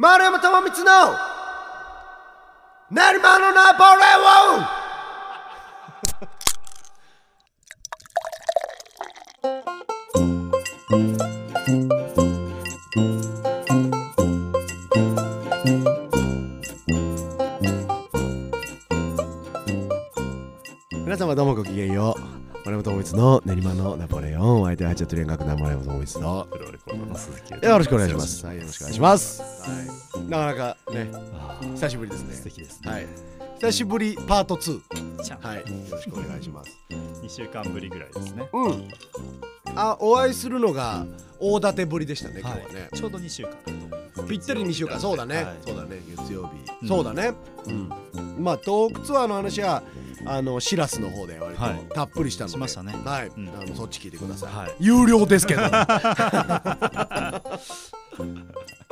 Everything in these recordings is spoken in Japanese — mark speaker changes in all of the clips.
Speaker 1: 丸山智光の練馬のナポレオン。皆様どうもごきげんよう。丸山智光の練馬のナポレオンお相手はチャット連学の丸山智光の
Speaker 2: プロレコードの鈴木
Speaker 1: よろしくお願いします。はい、よろしくお願いします。はい、なかなかね、久しぶりですね。
Speaker 2: 素敵ですね。
Speaker 1: はい、久しぶりパート2。
Speaker 2: じゃあ
Speaker 1: はい、よろしくお願いします。
Speaker 2: 2週間ぶりぐらいですね。
Speaker 1: うん。あ、お会いするのが大立てぶりでしたね、今
Speaker 2: は
Speaker 1: 日はね
Speaker 2: い。。ちょうど2週間。
Speaker 1: ぴったり2週間、そうだね、
Speaker 2: はい
Speaker 1: そうだね、月曜日。
Speaker 2: うん
Speaker 1: そうだね。うん。まあ、トークツアーの話は、あの、シラスの方で割と
Speaker 2: はい
Speaker 1: たっぷりしたので。
Speaker 2: しましたね
Speaker 1: はい、
Speaker 2: うん
Speaker 1: あの、そっち聞いてください。
Speaker 2: はい
Speaker 1: 有料ですけど。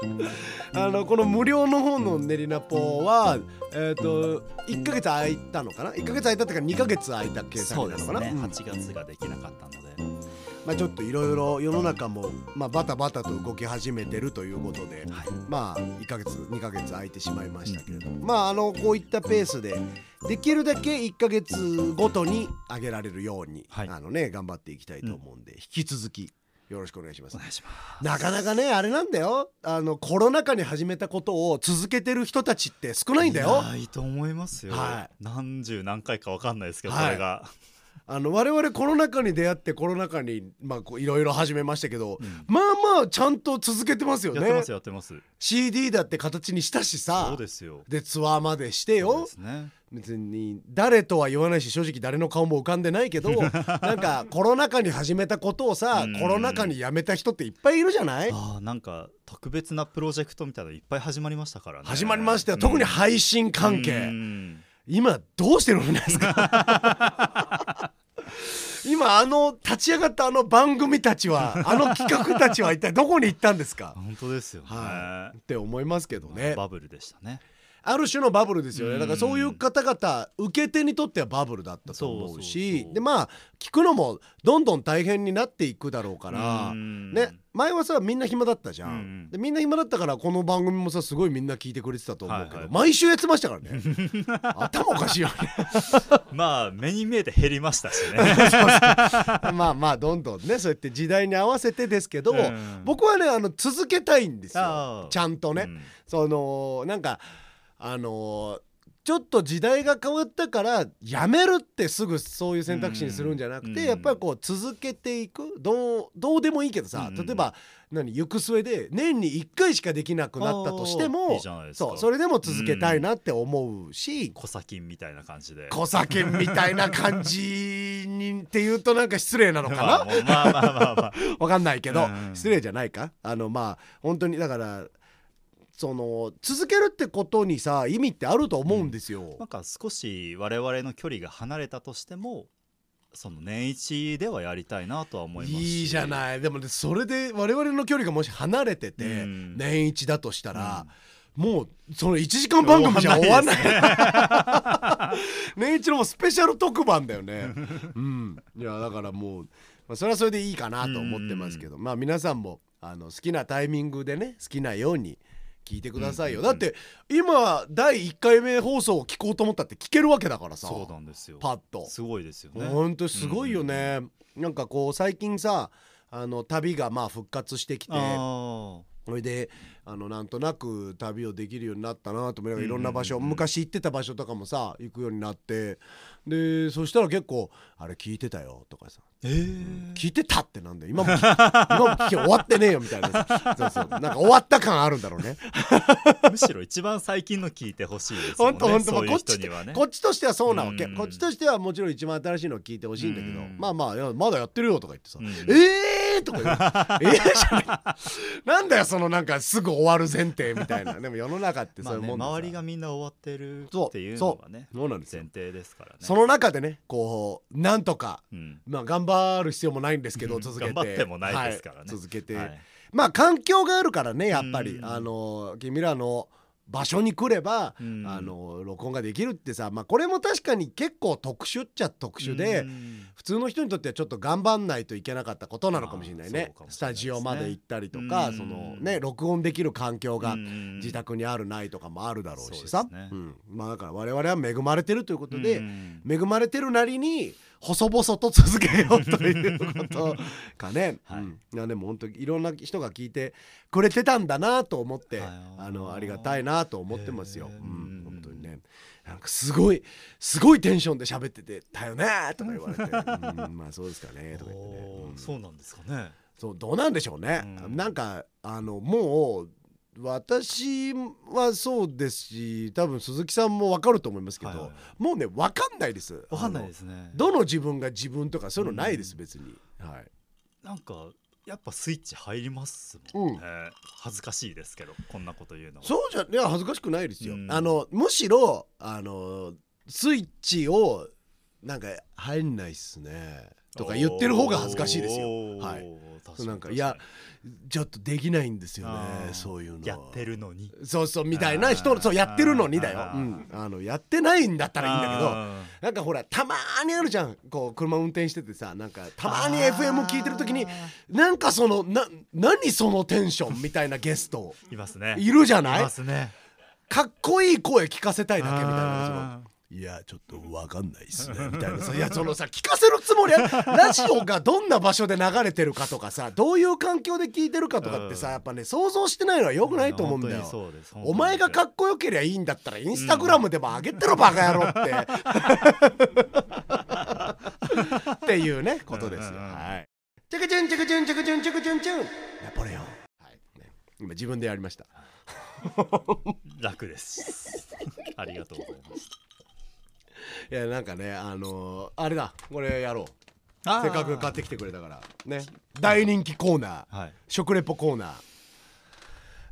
Speaker 1: あのこの無料の方の練りナポは、えっ、と1ヶ月空いたのかな？1ヶ月空いたっていうか2ヶ月空いた計算なのかな、
Speaker 2: ね。
Speaker 1: うん
Speaker 2: 8月ができなかったので。
Speaker 1: まあ、ちょっといろいろ世の中も、まあ、バタバタと動き始めてるということで、
Speaker 2: はい。
Speaker 1: まあ1ヶ月2ヶ月空いてしまいましたけれども、まああのこういったペースでできるだけ1ヶ月ごとに上げられるように、
Speaker 2: はい
Speaker 1: あのね頑張っていきたいと思うんで、引き続きよろしくお願いします
Speaker 2: お。願いします。
Speaker 1: なかなかねあれなんだよあのコロナ禍に始めたことを続けてる人たちって少ないんだよ
Speaker 2: やーいいと思いますよ。
Speaker 1: は
Speaker 2: 何十何回かわかんないですけど、
Speaker 1: はい
Speaker 2: これが。
Speaker 1: あの我々コロナ禍に出会ってコロナ禍にまあいろいろ始めましたけど、
Speaker 2: うん。
Speaker 1: まあまあちゃんと続けてますよね。
Speaker 2: やってますやってます。
Speaker 1: CD だって形にしたしさ
Speaker 2: そうですよ。
Speaker 1: でツアーまでしてよ。
Speaker 2: ですね。
Speaker 1: 別に誰とは言わないし正直誰の顔も浮かんでないけど なんかコロナ禍に始めたことをさ
Speaker 2: うん。
Speaker 1: コロナ禍にやめた人っていっぱいいるじゃない？
Speaker 2: ああなんか特別なプロジェクトみたいなのいっぱい始まりましたからね。
Speaker 1: 始まりましたよ、特に配信関係、
Speaker 2: うん。
Speaker 1: 今どうしてるんですか？今あの立ち上がったあの番組たちは あの企画たちは一体どこに行ったんですか？
Speaker 2: 本当ですよね。
Speaker 1: はって思いますけどね
Speaker 2: バブルでしたね。
Speaker 1: ある種のバブルですよね。
Speaker 2: うん。
Speaker 1: だからそういう方々受け手にとってはバブルだったと思うしでまあ聞くのもどんどん大変になっていくだろうから
Speaker 2: うん。
Speaker 1: ね前はさみんな暇だったじゃ
Speaker 2: うんん。
Speaker 1: でみんな暇だったからこの番組もさすごいみんな聞いてくれてたと思うけど
Speaker 2: はいはい。
Speaker 1: 毎週やってましたからね。頭おかしいよね。
Speaker 2: まあ目に見えて減りましたしね。
Speaker 1: まあまあどんどんねそうやって時代に合わせてですけど、
Speaker 2: うん。
Speaker 1: 僕はねあの続けたいんですよ。ちゃんとね、
Speaker 2: うん。
Speaker 1: そのなんかあのちょっと時代が変わったからやめるってすぐそういう選択肢にするんじゃなくて、
Speaker 2: うん
Speaker 1: やっぱりこう続けていく。どうどうでもいいけどさ、
Speaker 2: うん
Speaker 1: 例えば何行く末で年に1回しかできなくなったとしてもそうそれでも続けたいなって思うし、
Speaker 2: 小先みたいな感じで。
Speaker 1: 小酒みたいな感じにって言うとなんか失礼なのかな、
Speaker 2: まあもうまあまあまあまあ。
Speaker 1: わかんないけど、
Speaker 2: うん。
Speaker 1: 失礼じゃないか？あのまあ本当にだからその続けるってことにさ意味ってあると思うんですよ。
Speaker 2: なんか少し我々の距離が離れたとしてもその年一ではやりたいなとは思いますし。
Speaker 1: いいじゃない。でもねそれで我々の距離がもし離れてて、
Speaker 2: うん。
Speaker 1: 年一だとしたら、もうその1時間番組じゃ終わんない。年一のスペシャル特番だよね。うん、いやだからもう、まあ、それはそれでいいかなと思ってますけど、まあ皆さんもあの好きなタイミングでね好きなように聞いてくださいよ、
Speaker 2: うんうんうん。
Speaker 1: だって今第1回目放送を聞こうと思ったって聞けるわけだからさ。
Speaker 2: そうなんですよ。
Speaker 1: パッと。
Speaker 2: すごいですよね。
Speaker 1: ほんとすごいよね、なんかこう最近さあの旅がまあ復活してきて
Speaker 2: あ
Speaker 1: それであのなんとなく旅をできるようになったなと思いながらいろんな場所、昔行ってた場所とかもさ行くようになって。でそしたら結構「あれ聞いてたよ」とかさ。
Speaker 2: ー。えー
Speaker 1: 聞いてたってなんだよ。今も 今も聞き終わってねえよみたいなさ。そうそう。なんか終わった感あるんだろうね。
Speaker 2: むしろ一番最近の聞いてほしいですもんね。
Speaker 1: ほんとほんと。
Speaker 2: そういう
Speaker 1: こっち
Speaker 2: 人にはね。
Speaker 1: こっちとしてはそうなわけ。
Speaker 2: うん。
Speaker 1: こっちとしてはもちろん一番新しいのを聞いてほしいんだけど。
Speaker 2: うん。
Speaker 1: まあまあまだやってるよとか言ってさ。
Speaker 2: うん
Speaker 1: えーとか言う。えーじゃない。なんだよそのなんかすぐ終わる前提みたいな。でも世の中ってそういうもんでさ
Speaker 2: 周りがみんな終わってるっていうのがね
Speaker 1: そうなんですよ。
Speaker 2: 前提ですからね。
Speaker 1: その中でねこうなんとか
Speaker 2: うん。
Speaker 1: まあ頑張る必要もないんですけど
Speaker 2: うん。
Speaker 1: 続けて。
Speaker 2: 頑張ってもないですからね。
Speaker 1: はい。続けて、
Speaker 2: はい。
Speaker 1: まあ環境があるからねやっぱり、
Speaker 2: うん。
Speaker 1: あの君らの場所に来れば、
Speaker 2: うん。
Speaker 1: あの録音ができるってさ、まあ、これも確かに結構特殊っちゃ特殊で、
Speaker 2: うん。
Speaker 1: 普通の人にとってはちょっと頑張んないといけなかったことなのかもしれないね。
Speaker 2: ね。
Speaker 1: スタジオまで行ったりとか、
Speaker 2: うん。
Speaker 1: そのね録音できる環境が
Speaker 2: うん
Speaker 1: 自宅にあるないとかもあるだろうしさ、
Speaker 2: ね。
Speaker 1: うん。まあだから我々は恵まれてるということで、
Speaker 2: うん。
Speaker 1: 恵まれてるなりに細々と続けようということかね、
Speaker 2: はい。
Speaker 1: うん、でも本当いろんな人が聞いてくれてたんだなと思って、
Speaker 2: はい。
Speaker 1: あのありがたいなと思ってますよ、
Speaker 2: へー。
Speaker 1: うん、本当にね。なんかすごいすごいテンションで喋ってて「だよね」とか言われて「うん、まあそうですかね」とか言ってね、うん。
Speaker 2: そうなんですかね。
Speaker 1: そうどうなんでしょうね、
Speaker 2: うん。
Speaker 1: なんかあのもう私はそうですし多分鈴木さんも分かると思いますけど、
Speaker 2: はいはい。
Speaker 1: もうね分かんないです。
Speaker 2: わかんないですね。
Speaker 1: どの自分が自分とかそういうのないです、
Speaker 2: うん
Speaker 1: 別に。はい。
Speaker 2: なんかやっぱスイッチ入りますもんね、
Speaker 1: うん。
Speaker 2: 恥ずかしいですけどこんなこと言うのは。
Speaker 1: そうじゃいや恥ずかしくないですよ、
Speaker 2: うん。
Speaker 1: あのむしろあのスイッチをなんか入んないっすね。とか言ってる方が恥ずかしいですよ。はい。なんかいやちょっとできないんですよねそういうの。
Speaker 2: やってるのに。
Speaker 1: そうそうみたいな人そうやってるのにだよ。うん、あのやってないんだったらいいんだけど
Speaker 2: あ
Speaker 1: なんかほらたまーにあるじゃん。こう車運転しててさなんかた
Speaker 2: ー
Speaker 1: まに FM 聞いてる時になんかそのな何そのテンションみたいなゲスト
Speaker 2: いますね。
Speaker 1: いるじゃない？
Speaker 2: いますね。
Speaker 1: かっこいい声聞かせたいだけみたいないやちょっとわかんないっすねみたいなさいやそのさ聞かせるつもりは ラジオがどんな場所で流れてるかとかさどういう環境で聞いてるかとかってさ
Speaker 2: うん
Speaker 1: やっぱね想像してないのはよ
Speaker 2: ー
Speaker 1: くないと思うんだよ。
Speaker 2: うです
Speaker 1: お前がか
Speaker 2: っ
Speaker 1: っこよけりゃいいんだったらインスタグラムでも上げてろバカ野郎って。っていうねことですよ。
Speaker 2: うんうんうん。
Speaker 1: はい。チャカチュンチャカチュンチャカチュンチャカチュンチュン。ナポレオン。はい。ね。今自分でやりました。
Speaker 2: 楽です。ありがとうございます
Speaker 1: いやなんかねあのーあれだこれやろう。
Speaker 2: あー。
Speaker 1: せっかく買ってきてくれたから。ね。大人気コーナー。
Speaker 2: はい。
Speaker 1: 食レポコーナー。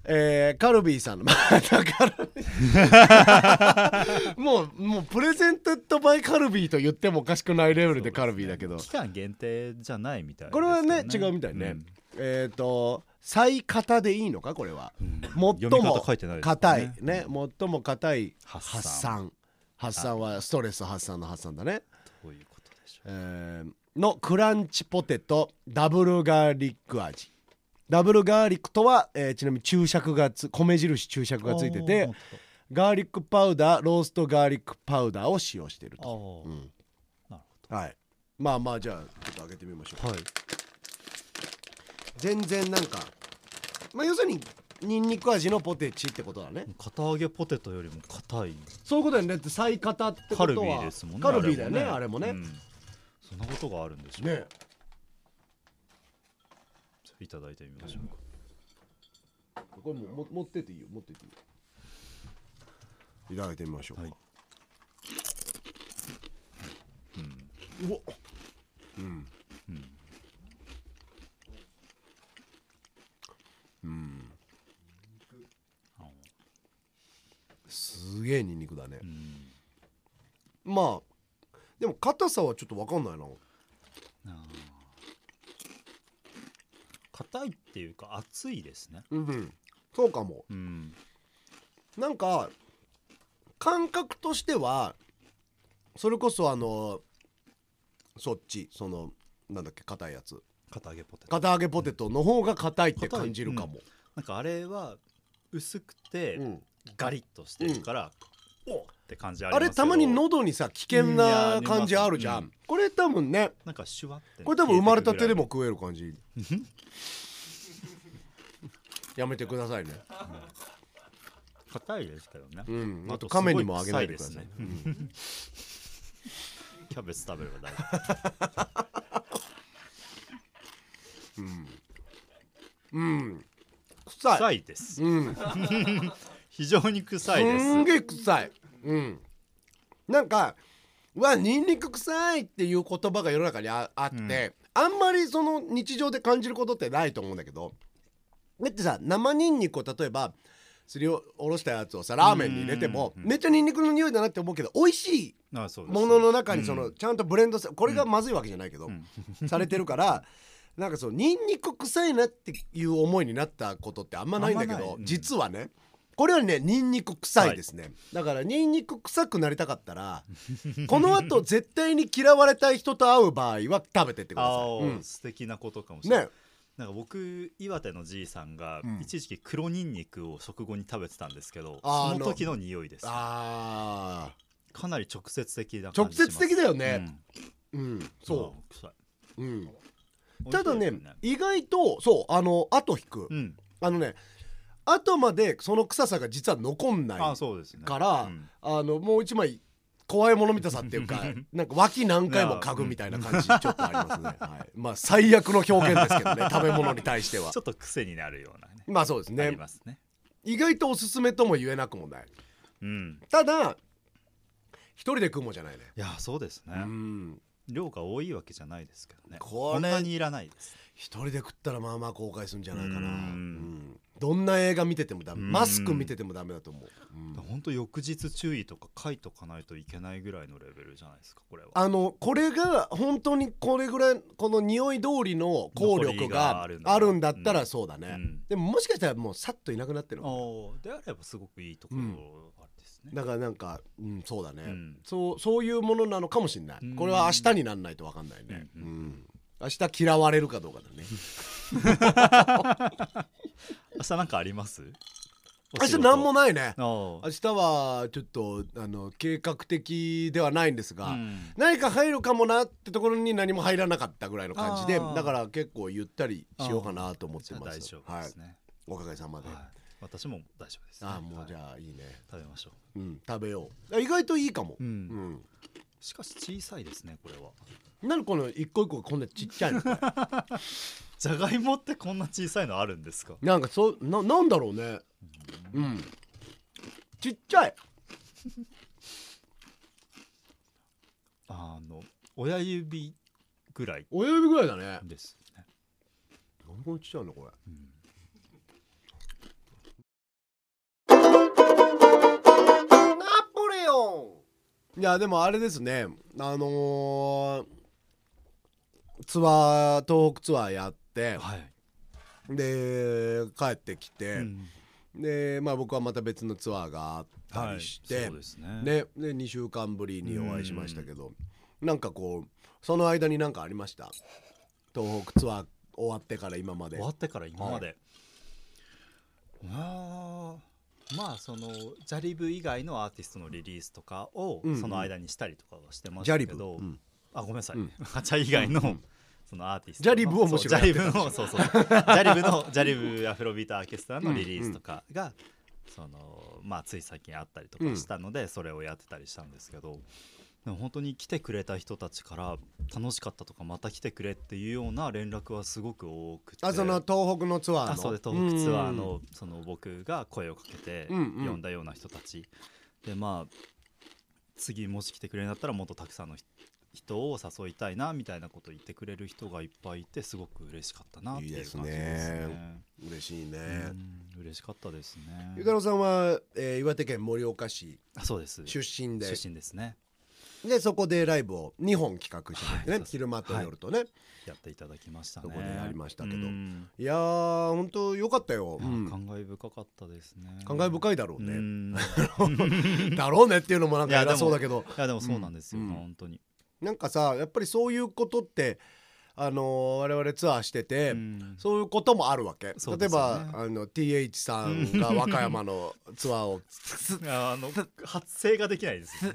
Speaker 1: えーカルビーさんの またカルビーもうもうプレゼントッドバイカルビーと言ってもおかしくないレベルでカルビーだけど、
Speaker 2: 期間限定じゃないみたいです
Speaker 1: これはね違うみたいね、えっ、と最硬でいいのかこれは。
Speaker 2: うん。
Speaker 1: 最
Speaker 2: 読み
Speaker 1: も
Speaker 2: 方書いてないですもん
Speaker 1: 硬い。ね。最も硬い
Speaker 2: 発
Speaker 1: 発
Speaker 2: 散
Speaker 1: 散発散はストレス発散の発散だね。
Speaker 2: どういうことでしょう。
Speaker 1: えーのクランチポテトダブルガーリック味。ダブルガーリックとは、えーちなみに注釈がつ米印注釈がついててガーリックパウダーローストガーリックパウダーを使用していると、
Speaker 2: なるほ
Speaker 1: はい。まあまあじゃあちょっと開けてみましょう、
Speaker 2: どはい。
Speaker 1: 全然なんかまあ要するにニンニク味のポテチってことだね。
Speaker 2: 片揚げポテトよりも硬い。
Speaker 1: そういうことだよね。だって最硬ってことは
Speaker 2: カルビーですもんね
Speaker 1: カルビーだよねあれもね、
Speaker 2: うん。そんなことがあるんでしょう
Speaker 1: ね
Speaker 2: いただいてみましょうか。
Speaker 1: これもも持ってっていいよ。持ってっていいよ。いただいてみましょう。か、
Speaker 2: はい。
Speaker 1: うわうん。
Speaker 2: うん。
Speaker 1: うん
Speaker 2: あ
Speaker 1: すげえニンニクだね。
Speaker 2: う、ん。
Speaker 1: まあでも硬さはちょっと分かんないな。
Speaker 2: 硬いっていうか熱いですね。
Speaker 1: うんそうかも。
Speaker 2: うん。
Speaker 1: なんか感覚としてはそれこそあのそっちそのなんだっけ硬いやつ。
Speaker 2: 片揚げポテト。
Speaker 1: 片揚げポテトの方が硬いって感じるかも、
Speaker 2: なんかあれは薄くて
Speaker 1: うん
Speaker 2: ガリッとしてるから、おっ。って感じあり
Speaker 1: あれたまに喉にさ危険な感じあるじゃん、
Speaker 2: うん
Speaker 1: これ多分ね。
Speaker 2: なんかシュワって
Speaker 1: これ多分生まれたてでも
Speaker 2: 消
Speaker 1: 食える感じ。やめてくださいね。
Speaker 2: えてくぐらい硬いですけどね、
Speaker 1: うん。あと亀にもあげないでください
Speaker 2: ね。キャベツ食べれば大丈
Speaker 1: うん。
Speaker 2: 夫
Speaker 1: 臭い。
Speaker 2: 臭いです。
Speaker 1: うん
Speaker 2: 非常に臭いです。
Speaker 1: すんげえ臭い。うん。なんかうわニンニク臭いっていう言葉が世の中にああって、あんまりその日常で感じることってないと思うんだけど。だってさ生ニンニクを例えばすりおろしたやつをさラーメンに入れても
Speaker 2: うん
Speaker 1: めっちゃニンニクの匂いだなって思うけど美味しいものの中にその
Speaker 2: うん。
Speaker 1: ちゃんとブレンドさこれがまずいわけじゃないけど、
Speaker 2: ん。
Speaker 1: されてるからなんかそうニンニク臭いなっていう思いになったことってあんまないんだけど、実はねこれはねニンニク臭いですね、だからニンニク臭くなりたかったら この後絶対に嫌われたい人と会う場合は食べてってくださ
Speaker 2: あ
Speaker 1: い、
Speaker 2: ー、素敵なことかもしれない、
Speaker 1: ね。
Speaker 2: なんか僕岩手のじいさんが
Speaker 1: うん。
Speaker 2: 一時期黒ニンニクを食後に食べてたんですけど、その時の匂いです
Speaker 1: あ
Speaker 2: かなり直接的な
Speaker 1: ー直
Speaker 2: 感じします。
Speaker 1: 接的だよね。
Speaker 2: うん。
Speaker 1: うん、そ
Speaker 2: あー臭い、
Speaker 1: う、うん、ただね
Speaker 2: ですよ
Speaker 1: 意外とそうあの後引く、
Speaker 2: うん。
Speaker 1: あのね後までその臭さが実は残んない
Speaker 2: あーそうですね。
Speaker 1: から
Speaker 2: うん。
Speaker 1: あのもう一枚怖いもの見たさっていうか なんか脇何回も嗅ぐみたいな感じ ちょっとありますね、はい、まあ最悪の表現ですけどね 食べ物に対しては。
Speaker 2: ちょっと癖になるようなね
Speaker 1: まあそうです
Speaker 2: あ
Speaker 1: ね
Speaker 2: りますね。
Speaker 1: 意外とおすすめとも言えなくもない。
Speaker 2: うん。
Speaker 1: ただ一人で食うもんじゃないね。
Speaker 2: いやそうですね、
Speaker 1: うん。
Speaker 2: 量が多いわけじゃないですけどね。
Speaker 1: これ
Speaker 2: んなにいらないです
Speaker 1: 一人で食ったらまあまあ後悔するんじゃないかな。
Speaker 2: うん。
Speaker 1: うん。どんな映画見ててもダメ。
Speaker 2: うん。
Speaker 1: マスク見ててもダメだと思う、うん。
Speaker 2: 本当翌日注意とか書いとかないといけないぐらいのレベルじゃないですかこれは。
Speaker 1: あのこれが本当にこれぐらいこの匂い通りの効力
Speaker 2: が
Speaker 1: があるんだった
Speaker 2: うん。
Speaker 1: らそうだね、
Speaker 2: うん。
Speaker 1: でももしかしたらもうさっといなくなってるの
Speaker 2: であればすごくいいところ
Speaker 1: うん
Speaker 2: あれですね、
Speaker 1: だからなんか、うん、そうだね、
Speaker 2: うん。
Speaker 1: そうそういうものなのかもしれない、
Speaker 2: うん。
Speaker 1: これは明日になんないと分かんないね、
Speaker 2: う
Speaker 1: うん。ん明日嫌われるかどうかだね。
Speaker 2: 明日なんかあります？
Speaker 1: 明日何も
Speaker 2: ない
Speaker 1: ね。
Speaker 2: あ
Speaker 1: 明日はちょっとあの計画的ではないんですが、
Speaker 2: うん。
Speaker 1: 何か入るかもなってところに何も入らなかったぐらいの感じでだから結構ゆったりしようかなと思ってます。
Speaker 2: 丈夫
Speaker 1: はい
Speaker 2: ですね、
Speaker 1: おかげさまで、
Speaker 2: はい。私も大丈夫です、ね、
Speaker 1: ああもうじ
Speaker 2: はい
Speaker 1: ゃあいいね、
Speaker 2: 食べましょ
Speaker 1: う。ん食べよう。意外といいかも、
Speaker 2: う、うん。
Speaker 1: うん
Speaker 2: しかし小さいですねこれは。
Speaker 1: 何この一個一個こんなちっちゃいの？こ れ
Speaker 2: じゃがいもってこんな小さいのあるんですか？
Speaker 1: なんかそうななんだろうね。うん。ちっちゃい。
Speaker 2: あの親指ぐらい
Speaker 1: 親指ぐらいだね。
Speaker 2: ですね、
Speaker 1: 何こんなちっちゃいのこれ？
Speaker 2: うん
Speaker 1: いやでもあれですね。あのーツアー東北ツアーやって。
Speaker 2: はい、
Speaker 1: で帰ってきて、
Speaker 2: うん。
Speaker 1: でまあ僕はまた別のツアーがあったりして、
Speaker 2: そうですね。
Speaker 1: ねで2週間ぶりにお会いしましたけど。なんかこうその間に何かありました？東北ツアー終わってから今まで。
Speaker 2: 終わってから今まで、あーまあそのジャリブ以外のアーティストのリリースとかを
Speaker 1: うんうん。
Speaker 2: その間にしたりとかはしてまし
Speaker 1: ジャリブ、
Speaker 2: たけど、
Speaker 1: うん。
Speaker 2: あごめんなさい、
Speaker 1: うん。
Speaker 2: ガチャ以外の、
Speaker 1: うん
Speaker 2: そのアーティスト
Speaker 1: ジャリブをむしろ
Speaker 2: ジャリブのそうそうそう。ジャリブのジャリブアフロビートアーケストラのリリースとかが、そのまあつい最近あったりとかしたので、それをやってたりしたんですけどでも本当に来てくれた人たちから楽しかったとかまた来てくれっていうような連絡はすごく多くて。
Speaker 1: あその東北のツアーの？
Speaker 2: あそうで東北ツアーのその僕が声をかけて
Speaker 1: うんうん。
Speaker 2: 呼んだような人たち。でまあ次もし来てくれるんだったらもっとたくさんの人人を誘いたいなみたいなことを言ってくれる人がいっぱいいてすごく嬉しかったなっていう感じですね。
Speaker 1: いいですね。嬉しいね、
Speaker 2: うん嬉しかったですね。
Speaker 1: ゆかろさんは、えー岩手県盛岡市
Speaker 2: あそうです。
Speaker 1: 出身で。
Speaker 2: 出身ですね。
Speaker 1: でそこでライブを2本企画しててね、
Speaker 2: はい
Speaker 1: 昼間と夜とね、
Speaker 2: やっていただきましたね。
Speaker 1: そこでやりましたけど。
Speaker 2: うん。
Speaker 1: いやー本当よかったよ、うん。
Speaker 2: 感慨深かったですね。
Speaker 1: 感慨深いだろう
Speaker 2: う
Speaker 1: ね、
Speaker 2: ん。
Speaker 1: だろうねっていうのもなんか偉そうだけど。
Speaker 2: いやでもそうなんですよ、
Speaker 1: うん。
Speaker 2: 本当に。
Speaker 1: なんかさやっぱりそういうことってあのー我々ツアーしてて、
Speaker 2: うん。
Speaker 1: そういうこともあるわけ、
Speaker 2: そう
Speaker 1: 例えばあの TH さんが和歌山のツアーを
Speaker 2: あの発声ができないです、ね。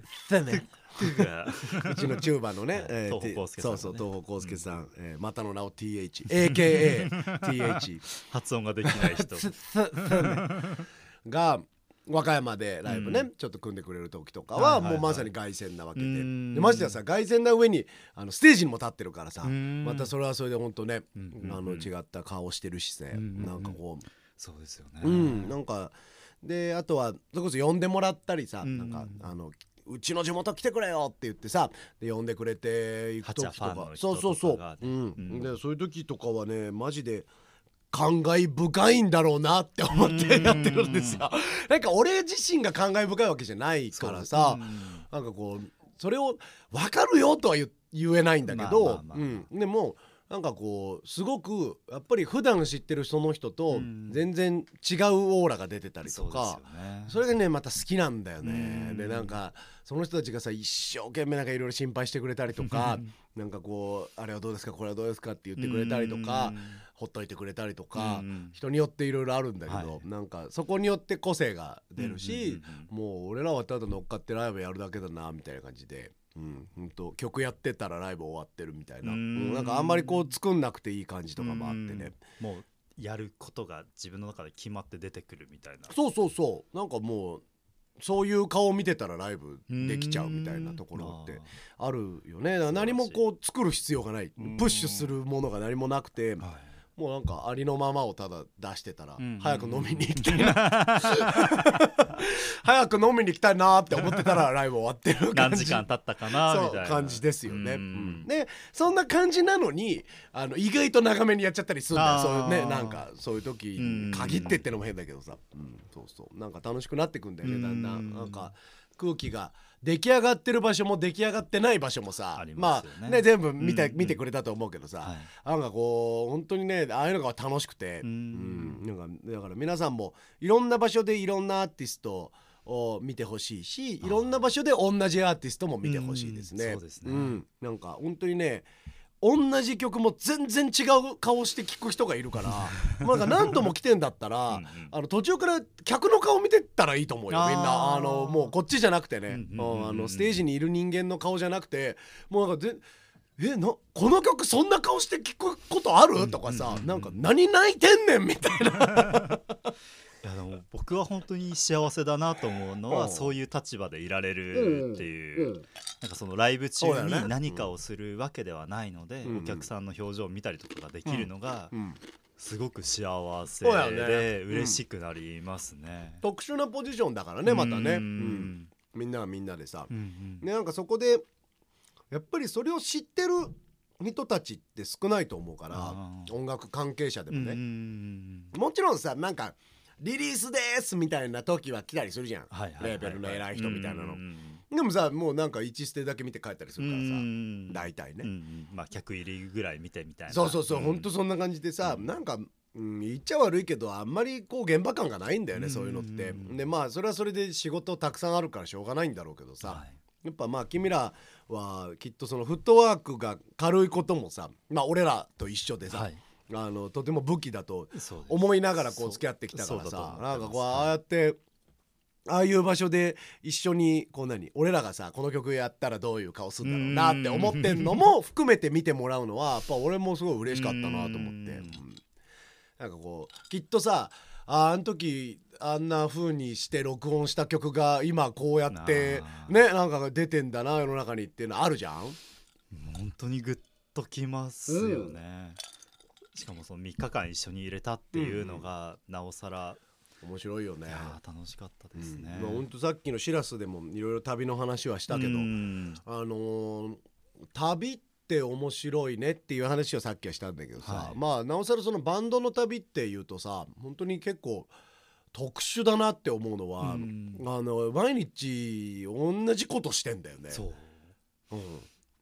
Speaker 2: が
Speaker 1: うちのチューバのね、えー
Speaker 2: 東方康介さん
Speaker 1: そうそう東方康介さん、えーまたの名を THAKATH
Speaker 2: 発音ができない人。
Speaker 1: が和歌山でライブね、
Speaker 2: うん。
Speaker 1: ちょっと組んでくれる時とか
Speaker 2: は
Speaker 1: もうまさに凱旋なわけで,、
Speaker 2: うん。
Speaker 1: でましてやさ凱旋な上にあのステージにも立ってるからさ、
Speaker 2: うん。
Speaker 1: またそれはそれで本当ね、
Speaker 2: うん。
Speaker 1: あの違った顔してるしね、
Speaker 2: うん。
Speaker 1: なんかこ
Speaker 2: そうですよね。
Speaker 1: う、うん、なんかであとはそれこそ呼んでもらったりさ、
Speaker 2: うん。
Speaker 1: なんかあのうちの地元来てくれよって言ってさで呼んでくれて行く時とか。そうそうそう。うん。
Speaker 2: うん。
Speaker 1: でそういう時とかはねマジで感慨深いんだろうなって思ってやってるんですよ。なんか俺自身が感慨深いわけじゃないからさ、
Speaker 2: うん。
Speaker 1: なんかこうそれを分かるよとは言言えないんだけど、でもなんかこうすごくやっぱり普段知ってるその人と
Speaker 2: うん。
Speaker 1: 全然違うオーラが出てたりとか、
Speaker 2: そ
Speaker 1: れがねまた好きなんだよね。
Speaker 2: うん。
Speaker 1: でなんかその人たちがさ一生懸命なんかいろいろ心配してくれたりとかなんかこうあれはどうですかこれはどうですかって言ってくれたりとかほっといてくれたりとか
Speaker 2: うん
Speaker 1: 人によっていろいろあるんだけど、
Speaker 2: はい。
Speaker 1: なんかそこによって個性が出るし、
Speaker 2: うん。
Speaker 1: もう俺らはただ乗っかってライブやるだけだなみたいな感じで、うん、ほんと曲やってたらライブ終わってるみたいな、
Speaker 2: う
Speaker 1: うん。んなんかあんまりこう作んなくていい感じとかもあってね、
Speaker 2: もうやることが自分の中で決まって出てくるみたいな。
Speaker 1: そうそうそう。なんかもうそういう顔を見てたらライブできちゃうみたいなところってあるよね。何もこう作る必要がない。
Speaker 2: うん。
Speaker 1: プッシュするものが何もなくて。
Speaker 2: はい
Speaker 1: もうなんかありのままをただ出してたら
Speaker 2: うん
Speaker 1: 早く飲みに行きたいな。早く飲みに行きたいなって思ってたらライブ終わってる感じ。
Speaker 2: 何時間経ったかなみたいな。
Speaker 1: 感じですよね。
Speaker 2: う
Speaker 1: うんん。でそんな感じなのにあの意外と長めにやっちゃったりするんだよ。そういうねなんかそういう時限ってってのも変だけどさ、うん、そうそう。なんか楽しくなってくんだよねだんだ
Speaker 2: うん
Speaker 1: ん。なんか空気が出来上がってる場所も出来上がってない場所もさ
Speaker 2: あり
Speaker 1: まあね全部見て
Speaker 2: うん
Speaker 1: 見てくれたと思うけどさ、
Speaker 2: はい。
Speaker 1: なんかこう本当にねああいうのが楽しくて、
Speaker 2: う
Speaker 1: うん。ん、なんかだから皆さんもいろんな場所でいろんなアーティストを見てほしいしいろんな場所で同じアーティストも見てほしいですね。
Speaker 2: うんそうですね。
Speaker 1: ん。なんか本当にね同じ曲も全然違う顔して聴く人がいるから まあなんか何度も来てんだったらあの途中から客の顔見てったらいいと思うよみんな。
Speaker 2: あ
Speaker 1: のもうこっちじゃなくてね、ステージにいる人間の顔じゃなくてもうなんかぜえなこの曲そんな顔して聞くことある？とかさ、なんか何泣いてんねんみたいな。
Speaker 2: いやでも僕は本当に幸せだなと思うのは
Speaker 1: うん。
Speaker 2: そういう立場でいられるっていう、
Speaker 1: うん。
Speaker 2: なんかそのライブ中に何かをするわけではないので、
Speaker 1: うん。
Speaker 2: お客さんの表情を見たりとかができるのが
Speaker 1: うん。
Speaker 2: すごく幸せで
Speaker 1: うん
Speaker 2: 嬉しくなりますね。
Speaker 1: 特殊なポジションだからねまたね、みんなはみんなでさ、
Speaker 2: う
Speaker 1: なんかそこでやっぱりそれを知ってる人たちって少ないと思うから音楽関係者でもね、もちろんさなんかリリースですみたいな時は来たりするじゃん、
Speaker 2: はいはいはい。はい
Speaker 1: レーベルの偉い人みたいなの、
Speaker 2: うん
Speaker 1: でもさもうなんか1ステだけ見て帰ったりするからさ、
Speaker 2: うん
Speaker 1: 大体ね、
Speaker 2: うんうん。まあ客入りぐらい見てみたいな。
Speaker 1: そうそうそう、
Speaker 2: ん。
Speaker 1: ほんとそんな感じでさ、
Speaker 2: うん。
Speaker 1: なんか、うん、言っちゃ悪いけどあんまりこう現場感がないんだよね、
Speaker 2: うん
Speaker 1: そういうのって、
Speaker 2: うん
Speaker 1: でまあそれはそれで仕事たくさんあるからしょうがないんだろうけどさ、
Speaker 2: はい。
Speaker 1: やっぱまあ君らはきっとそのフットワークが軽いこともさまあ俺らと一緒でさ、
Speaker 2: はい
Speaker 1: あのとても武器だと思いながらこう付き合ってきたからさ。なんかこうああやってああいう場所で一緒にこう何俺らがさこの曲やったらどういう顔するんだろうなって思ってんのも含めて見てもらうのはやっぱ俺もすごい嬉しかったなと思って、
Speaker 2: うん。
Speaker 1: うん。なんかこうきっとさああの時あんな風にして録音した曲が今こうやって
Speaker 2: な
Speaker 1: ねなんか出てんだな世の中にっていうのあるじゃん？
Speaker 2: 本当にグッときますよね、しかもその3日間一緒に入れたっていうのがなおさら、
Speaker 1: 面白いよね。
Speaker 2: い楽しかったですね、
Speaker 1: うん。まあ、ほんとさっきのシラスでもいろいろ旅の話はしたけど、
Speaker 2: うん。
Speaker 1: あのー旅って面白いねっていう話をさっきはしたんだけどさ、
Speaker 2: はい。
Speaker 1: まあなおさらそのバンドの旅っていうとさ本当に結構特殊だなって思うのは、
Speaker 2: うん。
Speaker 1: あの毎日同じことしてんだよね。
Speaker 2: そう。
Speaker 1: うん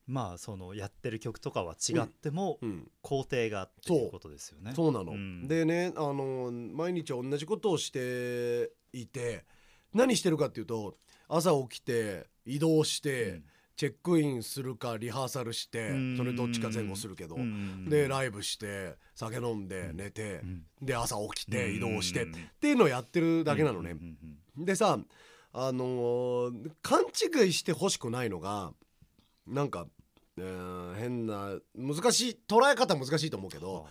Speaker 2: まあそのやってる曲とかは違っても
Speaker 1: うん。
Speaker 2: 工程がっていうことですよね。
Speaker 1: そう。なの、
Speaker 2: ん。
Speaker 1: でねあの毎日同じことをしていて何してるかっていうと朝起きて移動して、
Speaker 2: うん。
Speaker 1: チェックインするかリハーサルして
Speaker 2: うん。
Speaker 1: それどっちか前後するけど、
Speaker 2: うん。
Speaker 1: でライブして酒飲んで寝て、
Speaker 2: うん。
Speaker 1: で朝起きて移動して、
Speaker 2: うん
Speaker 1: っていうのをやってるだけなのね。でさあのー勘違いしてほしくないのがなんか、えー変な難しい捉え方難しいと思うけ
Speaker 2: うん
Speaker 1: ど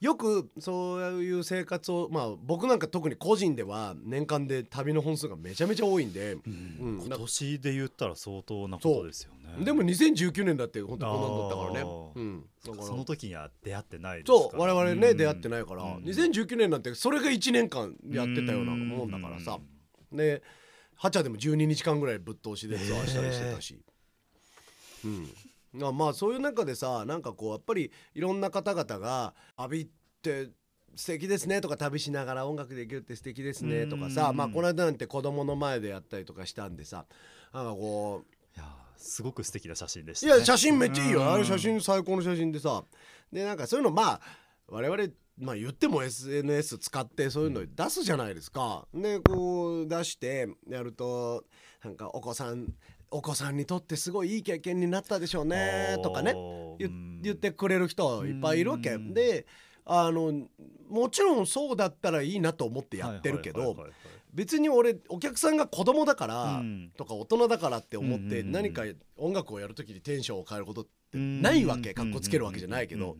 Speaker 1: よくそういう生活をまあ僕なんか特に個人では年間で旅の本数がめちゃめちゃ多いんで、
Speaker 2: うん。
Speaker 1: うん。
Speaker 2: 今年で言ったら相当なことですよね。
Speaker 1: でも2019年だって本当こんなんだったからね。うん、だから。
Speaker 2: その時には出会ってないですから。
Speaker 1: そう我々ね、
Speaker 2: うん
Speaker 1: 出会ってないから、
Speaker 2: うん。
Speaker 1: 2019年なんてそれが1年間やってたようなもんだからさ、でハチャでも12日間ぐらいぶっ通しでツアーしたりしてたし、うん。まあまあそういう中でさなんかこうやっぱりいろんな方々が「旅って素敵ですね」とか「旅しながら音楽できるって素敵ですね」とかさ、
Speaker 2: うん
Speaker 1: まあこの間なんて子供の前でやったりとかしたんでさなんかこう
Speaker 2: いやすごく素敵な写真でした、
Speaker 1: い
Speaker 2: ね、
Speaker 1: や写真めっちゃいいよ。
Speaker 2: うん
Speaker 1: あれ写真最高の写真でさ。でなんかそういうのまあ我々まあ言っても SNS 使ってそういうの出すじゃないですか。でこう出してやるとなんかお子さんお子さんにとってすごいいい経験になったでしょうねとかね言ってくれる人いっぱいいるわけ
Speaker 2: うん。
Speaker 1: であのもちろんそうだったらいいなと思ってやってるけど別に俺お客さんが子供だから、
Speaker 2: うん。
Speaker 1: とか大人だからって思って何か音楽をやる時にテンションを変えることって
Speaker 2: うん
Speaker 1: ないわけかっこつけるわけじゃないけど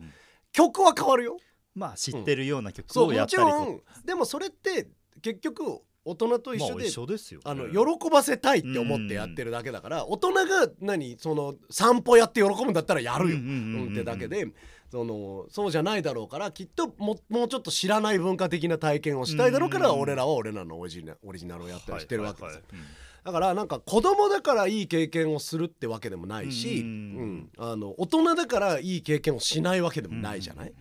Speaker 1: 曲は変わるよ。
Speaker 2: まあ知ってるような曲をやったりと
Speaker 1: ろん。でもそれって結局大人と一緒で
Speaker 2: まあ一緒ですよね。
Speaker 1: あの喜ばせたいって思ってやってるだけだから大人が何その散歩やって喜ぶんだったらやるよ、
Speaker 2: うんうんうんうん
Speaker 1: うんってだけでそのそうじゃないだろうからきっとももうちょっと知らない文化的な体験をしたいだろうから、
Speaker 2: うんうんうん。
Speaker 1: 俺らは俺らのオリジナオリジナルをやったりしてるわけですよ、
Speaker 2: はいはいはい
Speaker 1: だからなんか子供だからいい経験をするってわけでもないし、
Speaker 2: うん
Speaker 1: うんあの大人だからいい経験をしないわけでもないじゃない、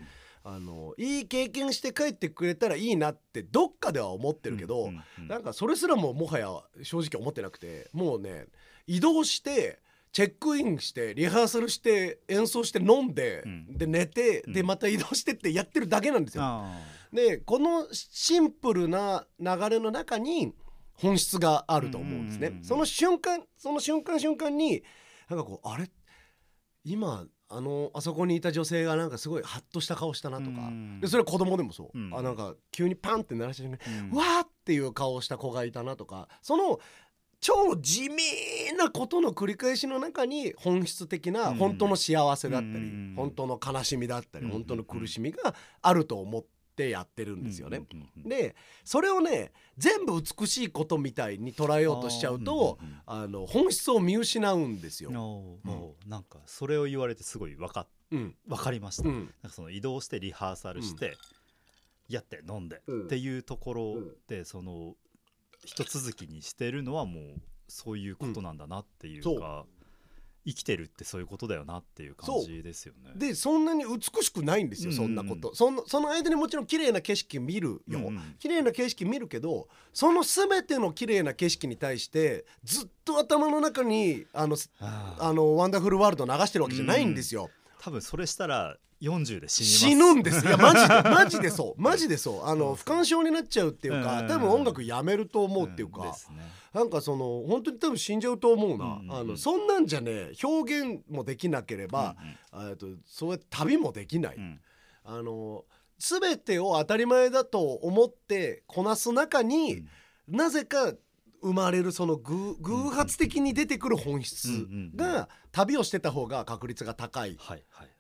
Speaker 1: あのいい経験して帰ってくれたらいいなってどっかでは思ってるけど、
Speaker 2: うんうんうん。
Speaker 1: なんかそれすらももはや正直思ってなくてもうね移動してチェックインしてリハーサルして演奏して飲んで、
Speaker 2: うん。
Speaker 1: で寝て、
Speaker 2: うん。
Speaker 1: でまた移動してってやってるだけなんですよ。
Speaker 2: あ
Speaker 1: でこのシンプルな流れの中に本質があると思うんですね。その瞬間その瞬間瞬間になんかこうあれ？今あのあそこにいた女性がなんかすごいハッとした顔したなとか、
Speaker 2: うん。
Speaker 1: でそれは子供でもそう、
Speaker 2: うん。
Speaker 1: あなんか急にパンって鳴らしてね、
Speaker 2: ーうん。
Speaker 1: わーっていう顔をした子がいたなとか。その超地味なことの繰り返しの中に本質的な
Speaker 2: うん。
Speaker 1: 本当の幸せだったり、
Speaker 2: うん。
Speaker 1: 本当の悲しみだったり、
Speaker 2: うん。
Speaker 1: 本当の苦しみがあると思ってやってるんですよね。でそれをね全部美しいことみたいに捉えようとしちゃうと
Speaker 2: うんうんうん
Speaker 1: あの本質を見失うんですよ。
Speaker 2: おーおーなんかそれを言われてすごい分か
Speaker 1: うん。
Speaker 2: 分かりました、なん。
Speaker 1: うん
Speaker 2: かその移動してリハーサルして、やって飲んで、
Speaker 1: うん。
Speaker 2: っていうところでその一続きにしてるのはもうそういうことなんだなっていう
Speaker 1: うん。
Speaker 2: か、生きてるってそういうことだよなっていう感じですよね。
Speaker 1: でそんなに美しくないんですよ、
Speaker 2: うん。
Speaker 1: そんなこと。そのその間にもちろん綺麗な景色見るよ、
Speaker 2: うん。うん
Speaker 1: 綺麗な景色見る。けどその全ての綺麗な景色に対してずっと頭の中にあの
Speaker 2: あ
Speaker 1: のワンダフルワールド流してるわけじゃないんですよ。
Speaker 2: 多分それしたら40で死
Speaker 1: ぬんです。いや マジでマジでそう。マジでそう。あの不干渉になっちゃうっていうか
Speaker 2: うん。
Speaker 1: 多分音楽やめると思うっていうか、なんかその本当に多分死んじゃうと思うな、
Speaker 2: うんうんうん。
Speaker 1: あのそんなんじゃね表現もできなければ、えっとそうやって旅もできない、あの全てを当たり前だと思ってこなす中に、なぜか生まれるその偶偶発的に出てくる本質が旅をしてた方が確率が高い。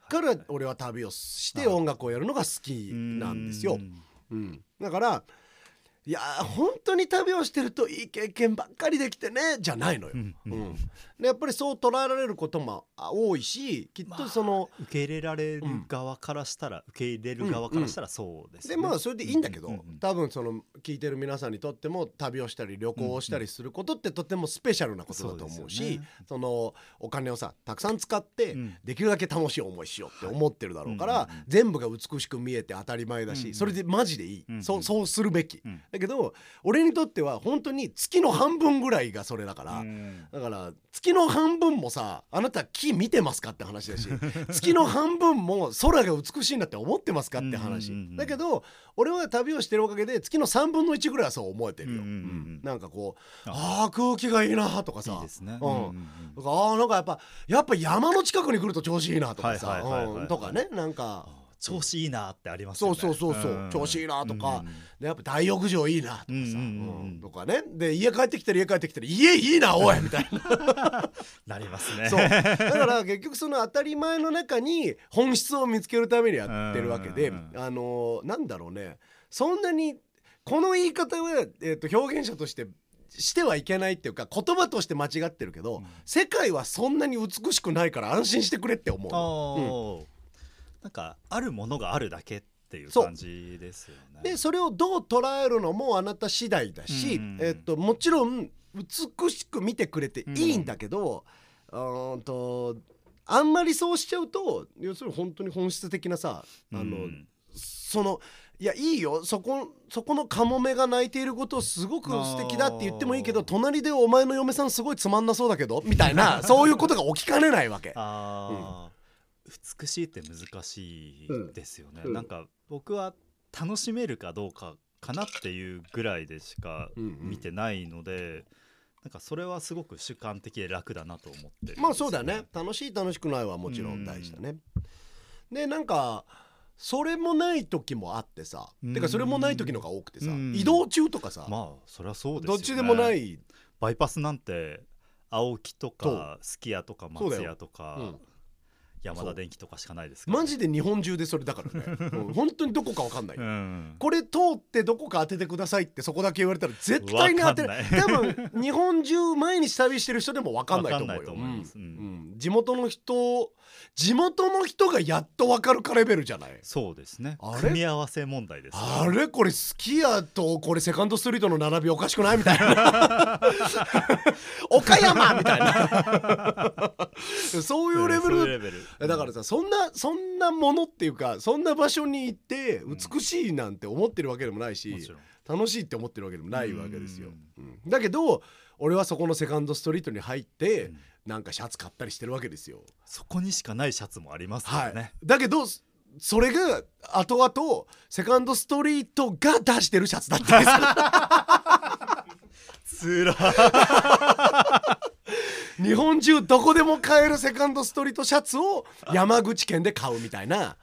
Speaker 1: から俺は旅をして音楽をやるのが好きなんですよ。
Speaker 2: う。ん。
Speaker 1: うん、だからいやー本当に旅をしてるといい経験ばっかりできてねじゃないのよ。
Speaker 2: うん
Speaker 1: やっぱりそう捉えられることもあ多いしきっとその、
Speaker 2: 受け入れられる側からしたら、受け入れる側からしたらそうです
Speaker 1: で
Speaker 2: ね
Speaker 1: まあそれでいいんだけど、
Speaker 2: うんうんうん
Speaker 1: 多分その聞いてる皆さんにとっても旅をしたり旅行をしたりすることってとてもスペシャルなことだと思うし、
Speaker 2: そうですよね
Speaker 1: そのお金をさたくさん使って、
Speaker 2: うん。
Speaker 1: できるだけ楽しい思いしようって思ってるだろうから、
Speaker 2: はいうんうんうん。
Speaker 1: 全部が美しく見えて当たり前だし、
Speaker 2: うんうん
Speaker 1: それでマジでいい、
Speaker 2: うんうん。
Speaker 1: そうそうするべき、
Speaker 2: うん。
Speaker 1: だけど俺にとっては本当に月の半分ぐらいがそれだから。
Speaker 2: うん。
Speaker 1: だから月の半分もさあなた木見てますかって話だし 月の半分も空が美しいなって思ってますかって話、だけど俺は旅をしてるおかげで月の3分の1ぐらいはそう思えてるよ、なんかこう
Speaker 2: あ。
Speaker 1: あー空気がいいなとかさ。あーなんかやっぱやっぱ山の近くに来ると調子いいなとかさ。とかねなんか。
Speaker 2: あ調子いいなってありますよね。
Speaker 1: そうそうそうそう。調子いいなとか。でやっぱ大浴場いいなとかさ、
Speaker 2: うんうんうん。うん。
Speaker 1: うんとかね。で家帰ってきたら家帰ってきたら家いいな おいみたいな。
Speaker 2: なりますね。
Speaker 1: そう。だから結局その当たり前の中に本質を見つけるためにやってるわけで
Speaker 2: うん
Speaker 1: あのなんだろうね。そんなにこの言い方は、えー、と表現者としてしてはいけないっていうか言葉として間違ってるけど、
Speaker 2: うん。
Speaker 1: 世界はそんなに美しくないから安心してくれって思う
Speaker 2: あ
Speaker 1: の。
Speaker 2: ーなんかあるものがあるだけっていう感じですよね。
Speaker 1: でそれをどう捉えるのもあなた次第だし、
Speaker 2: うん。
Speaker 1: えっともちろん美しく見てくれていいんだけど、うーんとあんまりそうしちゃうと要するに本当に本質的なさあの、
Speaker 2: うん。
Speaker 1: そのいやいいよそこそこのカモメが泣いていることをすごく素敵だって言ってもいいけど隣でお前の嫁さんすごいつまんなそうだけどみたいな そういうことが起きかねないわけ。
Speaker 2: あー美しいって難しいですよね、
Speaker 1: うん。
Speaker 2: なんか僕は楽しめるかどうかかなっていうぐらいでしか
Speaker 1: うんうん。
Speaker 2: 見てないので、なんかそれはすごく主観的で楽だなと思ってるんですよ
Speaker 1: まあそうだね。楽しい楽しくないはもちろん大事だね。でなんかそれもない時もあってさ。
Speaker 2: うん。
Speaker 1: てかそれもない時のが多くてさ。
Speaker 2: うん。
Speaker 1: 移動中とかさ。
Speaker 2: まあそれはそうですよね。
Speaker 1: どっちでもない。
Speaker 2: バイパスなんて青木とかすき家とか松屋とか、
Speaker 1: うん
Speaker 2: 山田電機とかしかないですから
Speaker 1: マジで日本中でそれだからね、うん本当にどこかわかんない、
Speaker 2: うん。
Speaker 1: これ通ってどこか当ててくださいってそこだけ言われたら絶対に当てない
Speaker 2: わか
Speaker 1: 多分日本中毎日旅してる人でもわかんないと思うよ。うん。地元の人地元の人がやっとわかるかレベルじゃない？
Speaker 2: そうですね。
Speaker 1: あれ？
Speaker 2: 組み合わせ問題ですよ
Speaker 1: あれ？これスキヤとこれセカンドストリートの並びおかしくないみたいな。岡山みたいな。そういうレベル。だからさそんなそんなものっていうかそんな場所に行って美しいなんて思ってるわけでもないし、
Speaker 2: もちろん。
Speaker 1: 楽しいって思ってるわけでもないわけですよ。うん。だけど俺はそこのセカンドストリートに入って、
Speaker 2: うん。
Speaker 1: なんかシャツ買ったりしてるわけですよ。
Speaker 2: そこにしかないシャツもありますか
Speaker 1: はい。
Speaker 2: らね、
Speaker 1: だけどそれが後々セカンドストリートが出してるシャツだったんです。
Speaker 2: つら。
Speaker 1: 日本中どこでも買えるセカンドストリートシャツを山口県で買うみたいな。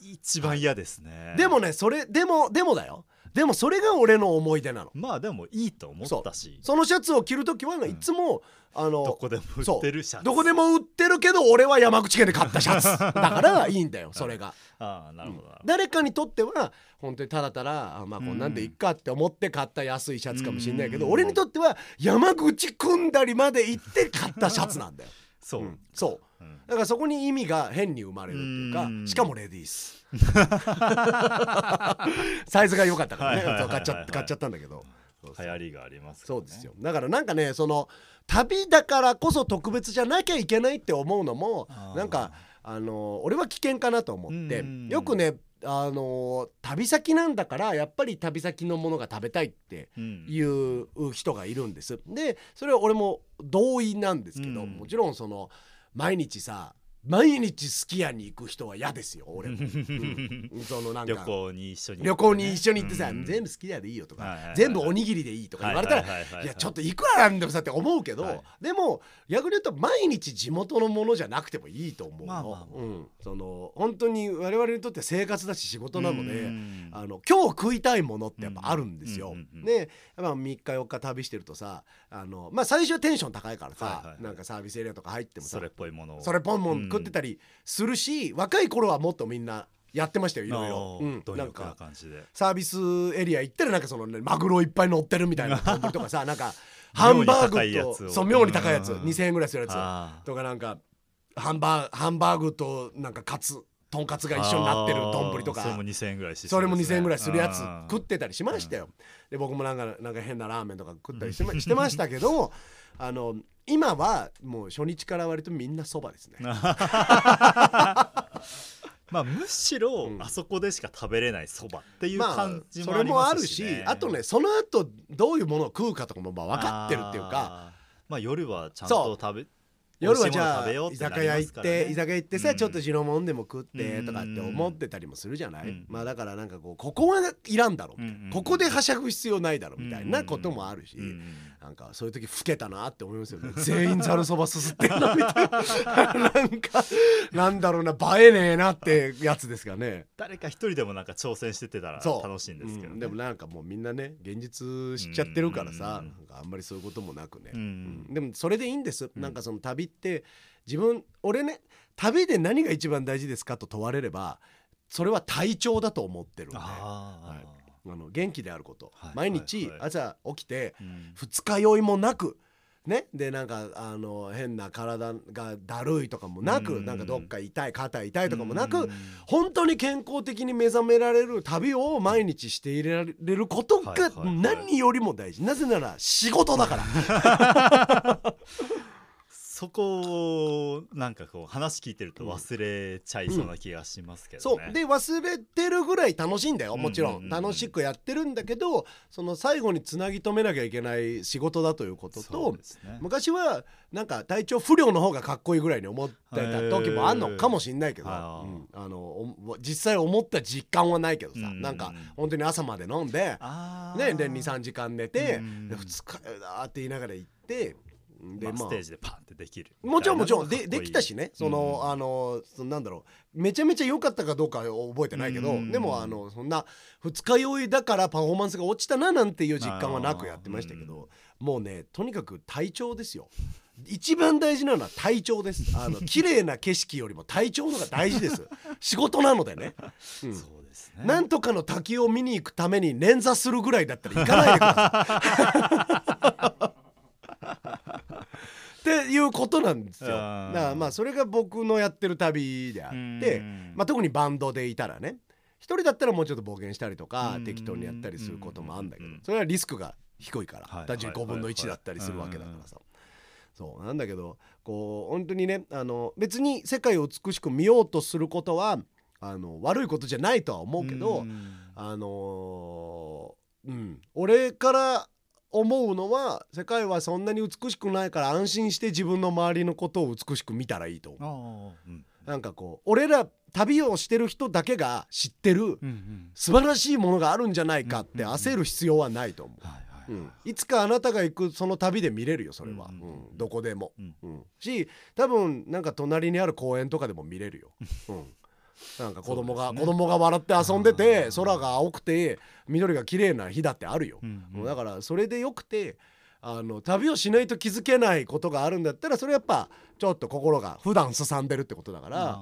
Speaker 2: 一番嫌ですね。
Speaker 1: でもねそれでもでもだよでもそれが俺の思い出なの。
Speaker 2: まあでもいいと思ったし。
Speaker 1: そのシャツを着る時はいつも、あの
Speaker 2: どこでも売ってるシャツ。
Speaker 1: どこでも売ってるけど俺は山口県で買ったシャツ。だからいいんだよそれが、
Speaker 2: ああなるほどなるほど。
Speaker 1: 誰かにとっては本当にただただあまあこんなんでいっかって思って買った安いシャツかもしれないけど、
Speaker 2: うん。
Speaker 1: 俺にとっては山口組んだりまで行って買ったシャツなんだよ、
Speaker 2: そう、
Speaker 1: うん。そう。
Speaker 2: うん。
Speaker 1: だからそこに意味が変に生まれるっていうか
Speaker 2: うん。
Speaker 1: しかもレディース。サイズが良かったからね。買っちゃ買っちゃったんだけど。そうそう。
Speaker 2: 流行りがありますからね。
Speaker 1: そうですよ。だからなんかねその旅だからこそ特別じゃなきゃいけないって思うのもなんかあの俺は危険かなと思って。
Speaker 2: うん。
Speaker 1: よくねあの旅先なんだからやっぱり旅先のものが食べたいって
Speaker 2: うん。
Speaker 1: いう人がいるんです。でそれは俺も同意なんですけど、
Speaker 2: うん。
Speaker 1: もちろんその毎日さ毎日すき家に行く人は嫌ですよ俺も、うん。そのなんか。
Speaker 2: 旅行に一緒に行ってね。
Speaker 1: 旅行に一緒に行ってさ、
Speaker 2: うん。
Speaker 1: 全部好き家でいいよとか、
Speaker 2: はいはいはい
Speaker 1: 全部おにぎりでいいとか言われたら、
Speaker 2: はいはいはいはい。
Speaker 1: いやちょっといくらなんでもさって思うけど、
Speaker 2: はい。
Speaker 1: でも逆に言うと毎日地元のものじゃなくてもいいと思うの、
Speaker 2: まあまあまあ。
Speaker 1: うん、その本当に我々にとって生活だし仕事なので、
Speaker 2: うん。
Speaker 1: あの今日食いたいものってやっぱあるんですよ。で、やっぱ3日4日旅してるとさあの、まあ、最初はテンション高いからさ、
Speaker 2: はいはいはい。
Speaker 1: なんかサービスエリアとか入ってもさ
Speaker 2: それっぽいものを。
Speaker 1: それポンポン食ってたりするし、若い頃はもっとみんなやってましたよいろいろ。
Speaker 2: う
Speaker 1: うん。
Speaker 2: な
Speaker 1: なんかサービスエリア行ったらなんかその、ね、マグロいっぱい乗ってるみたいな丼とかさなんか ハンバーグとそう妙に高いやつ。
Speaker 2: うん。
Speaker 1: 2,000円ぐらいするや
Speaker 2: あ
Speaker 1: つとかなんかハンバーハンバーグとなんかカツとんかつが一緒になってる丼とか。
Speaker 2: それも2000円ぐらいし
Speaker 1: それも2,000円ぐらいするやつ
Speaker 2: うん。
Speaker 1: 食ってたりしましたよ。で僕もなんかなんか変なラーメンとか食ったりしてましたけどあの今はもう初日から割とみんなそばですね。
Speaker 2: まあむしろ
Speaker 1: うん。
Speaker 2: あそこでしか食べれないそばっていう
Speaker 1: まあ
Speaker 2: 感じ
Speaker 1: それ
Speaker 2: もありま
Speaker 1: もあるし
Speaker 2: すしね
Speaker 1: あとねその後どういうものを食うかとかもまあ分かってるっていうか。
Speaker 2: まあ夜はちゃんと食べ
Speaker 1: 夜はじゃあ居酒屋行って居酒屋行ってさ、
Speaker 2: うん。
Speaker 1: ちょっと白物でも食って
Speaker 2: うん
Speaker 1: とかって思ってたりもするじゃない、
Speaker 2: うん。
Speaker 1: まあだからなんかこうここはいらんだろうみたいな、
Speaker 2: うん
Speaker 1: ここではしゃぐ必要ないだろうみたいなこともあるし、なんかそういう時老けたなって思いますよね。全員ざるそばすすってんのみたいな。なんかなんだろうな映えねえなってやつですかね。
Speaker 2: 誰か一人でもなんか挑戦しててたら楽しいんですけどね。
Speaker 1: うん。でもなんかもうみんなね現実知っちゃってるからさ、
Speaker 2: うん。
Speaker 1: あんまりそういうこともなくね、
Speaker 2: うん。
Speaker 1: うん。でもそれでいいんです、
Speaker 2: うん。
Speaker 1: なんかその旅って自分俺ね旅で何が一番大事ですかと問われればそれは体調だと思ってるんで。あ
Speaker 2: あ
Speaker 1: の元気であること、
Speaker 2: はい
Speaker 1: 毎日朝起きて二日酔いもなくね？でなんかあの変な体がだるいとかもなく、
Speaker 2: うん。
Speaker 1: なんかどっか痛い肩痛いとかもなく、
Speaker 2: うん。
Speaker 1: 本当に健康的に目覚められる旅を毎日していられることが何よりも大事。なぜなら仕事だから
Speaker 2: そこをなんかこう話聞いてると忘れちゃいそうな気がしますけどね、
Speaker 1: そう。で忘れてるぐらい楽しいんだよもちろ
Speaker 2: うん。うんうんうん。
Speaker 1: ん楽しくやってるんだけどその最後につなぎ止めなきゃいけない仕事だということと
Speaker 2: ね。
Speaker 1: 昔はなんか体調不良の方がかっこいいぐらいに思ってた時もあんのかもしんないけど、うん。あのお実際思った実感はないけどさ、
Speaker 2: うん。うんうん
Speaker 1: なんか本当に朝まで飲んで、ね、で23時間寝て、
Speaker 2: うん。
Speaker 1: で二日酔いだーって言いながら行ってで、
Speaker 2: まあ、
Speaker 1: まあ。
Speaker 2: ステージでパンってできる。
Speaker 1: もちろんもちろん。でできたしね。その、
Speaker 2: うん
Speaker 1: あのそのなんだろう。めちゃめちゃ良かったかどうかは覚えてないけど、
Speaker 2: うん。
Speaker 1: でもあのそんな二日酔いだからパフォーマンスが落ちたななんていう実感はなくやってましたけど、もうねとにかく体調ですよ。一番大事なのは体調です。あの 綺麗な景色よりも体調の方が大事です。仕事なのでね、うん。
Speaker 2: そうですね。
Speaker 1: なんとかの滝を見に行くために捻挫するぐらいだったら行かないでください。っていうことなんですよ。だからまあそれが僕のやってる旅であって
Speaker 2: うん、
Speaker 1: まあ、特にバンドでいたらね一人だったらもうちょっと冒険したりとか
Speaker 2: うん。
Speaker 1: 適当にやったりすることもあるんだけど
Speaker 2: うん。
Speaker 1: それはリスクが低いから
Speaker 2: はい
Speaker 1: 単純に5分の1だったりするわけだからさ。そうなんだけどこう本当にねあの別に世界を美しく見ようとすることはあの悪いことじゃないとは思うけど、
Speaker 2: ん。
Speaker 1: あのーうん。俺から思うのは世界はそんなに美しくないから安心して自分の周りのことを美しく見たらいいと思
Speaker 2: う。
Speaker 1: なんかこう俺ら旅をしてる人だけが知ってる
Speaker 2: うんうん。
Speaker 1: 素晴らしいものがあるんじゃないかって焦る必要はないと思う、
Speaker 2: は
Speaker 1: いつかあなたが行くその旅で見れるよそれは、
Speaker 2: うんうんうん。
Speaker 1: うん。どこでも、
Speaker 2: うん。
Speaker 1: うん。し多分なんか隣にある公園とかでも見れるよ、うん、なんか子供が、
Speaker 2: ね
Speaker 1: 子供が笑って遊んでて空が青くて緑が綺麗な日だってあるよ、
Speaker 2: うんうん。
Speaker 1: だからそれでよくてあの旅をしないと気づけないことがあるんだったらそれやっぱちょっと心が普段すさんでるってことだから、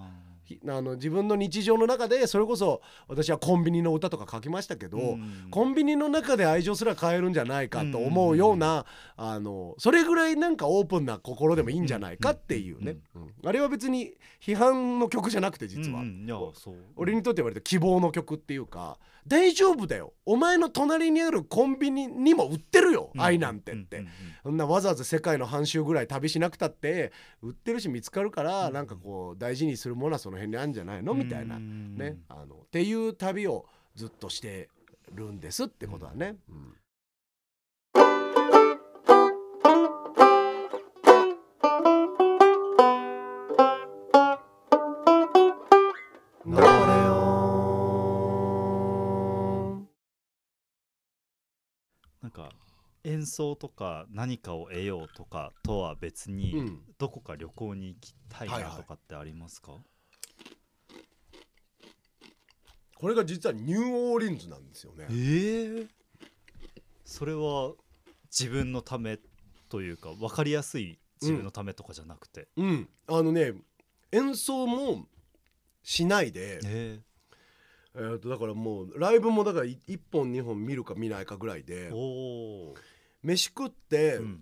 Speaker 2: あ
Speaker 1: の自分の日常の中でそれこそ私はコンビニの歌とか書きましたけど、
Speaker 2: ーうん。
Speaker 1: コンビニの中で愛情すら変えるんじゃないかと思うような、あのそれぐらいなんかオープンな心でもいいんじゃないかっていうね、うん。あれは別に批判の曲じゃなくて実は、俺にとっては割と希望の曲っていうか大丈夫だよ。お前の隣にあるコンビニにも売ってるよ、愛なんてって。
Speaker 2: うんうんうん
Speaker 1: そんなわざわざ世界の半周ぐらい旅しなくたって売ってるし見つかるから、
Speaker 2: うん。
Speaker 1: なんかこう大事にするものはその辺にあるんじゃないの？みたいな、
Speaker 2: うん
Speaker 1: ね。あのっていう旅をずっとしてるんですってことだね。うん
Speaker 2: 演奏とか何かを得ようとかとは別に、
Speaker 1: うん。
Speaker 2: どこか旅行に行きたい
Speaker 1: はいはい
Speaker 2: なとかってありますか、
Speaker 1: これが実はニューオーリンズなんですよね。
Speaker 2: ええそれは自分のためというか分かりやすい自分のためとかじゃなくて、
Speaker 1: うん、あのね演奏もしないで、
Speaker 2: え
Speaker 1: えー、とだからもうライブもだから1本2本見るか見ないかぐらいで
Speaker 2: おお
Speaker 1: 飯食って、
Speaker 2: ー、うん、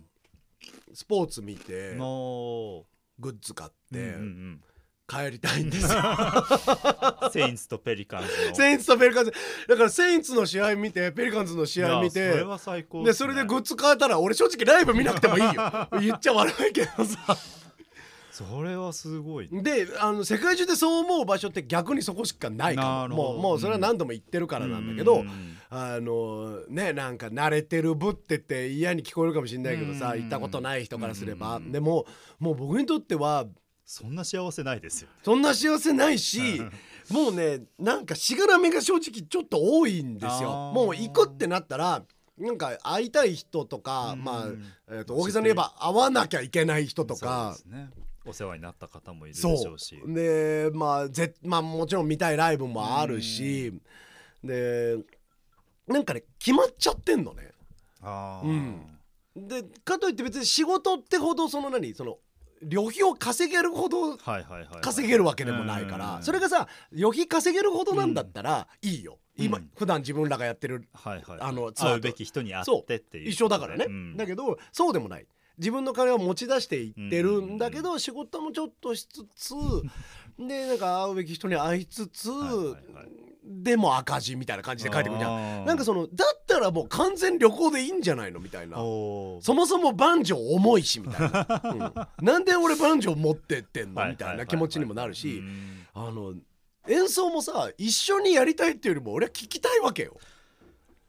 Speaker 1: スポーツ見て
Speaker 2: の
Speaker 1: グッズ買っ
Speaker 2: うん
Speaker 1: て、
Speaker 2: うん。
Speaker 1: 帰りたいんですよ。
Speaker 2: うん、セインツとペリカンズの。
Speaker 1: セインツとペリカンズ。だからセインツの試合見てペリカンズの試合見て
Speaker 2: それは最高
Speaker 1: でそれでグッズ買えたら俺正直ライブ見なくてもいいよ。言っちゃ悪いけどさ
Speaker 2: それはすごい
Speaker 1: であの世界中でそう思う場所って逆にそこしかないかも。もうもうそれは何度も言ってるからなんだけど、
Speaker 2: うんうん
Speaker 1: あのねなんか慣れてるぶってて嫌に聞こえるかもしれないけどさ
Speaker 2: うん
Speaker 1: 行ったことない人からすれば。
Speaker 2: うん
Speaker 1: でももう僕にとっては
Speaker 2: そんな幸せないですよ。
Speaker 1: そんな幸せないしもうねなんかしがらみが正直ちょっと多いんですよ。もう行くってなったらなんか会いたい人とか
Speaker 2: うん
Speaker 1: まあ、えー、と大げさに言えば会わなきゃいけない人とか
Speaker 2: そうですねお世話になった方もいるで
Speaker 1: そ
Speaker 2: しょうし
Speaker 1: う。でまあぜまあもちろん見たいライブもあるし。でなんかね決まっちゃってんのね。
Speaker 2: あ
Speaker 1: うん。でかといって別に仕事ってほどその何その旅費を稼げるほど
Speaker 2: はいはいはいはい。
Speaker 1: 稼げるわけでもないから。それがさ旅費稼げるほどなんだったらいいよ。今
Speaker 2: うん。
Speaker 1: 普段自分らがやってる
Speaker 2: はいはい
Speaker 1: あのツアー
Speaker 2: べき人に会ってっていう。
Speaker 1: 一緒だからね。
Speaker 2: うん。
Speaker 1: だけどそうでもない自分の金を持ち出していってるんだけど仕事もちょっとしつつ でなんか会うべき人に会いつつ
Speaker 2: はいはいはい。
Speaker 1: でも赤字みたいな感じで書いてくるじゃん。
Speaker 2: ん
Speaker 1: なんかそのだったらもう完全旅行でいいんじゃないのみたいな。そもそもバンジョー重いしみたいな、うん。なんで俺バンジョー持ってってんの？みたいな気持ちにもなるし。
Speaker 2: うん。
Speaker 1: あの演奏もさ一緒にやりたいっていうよりも俺は聞きたいわけよ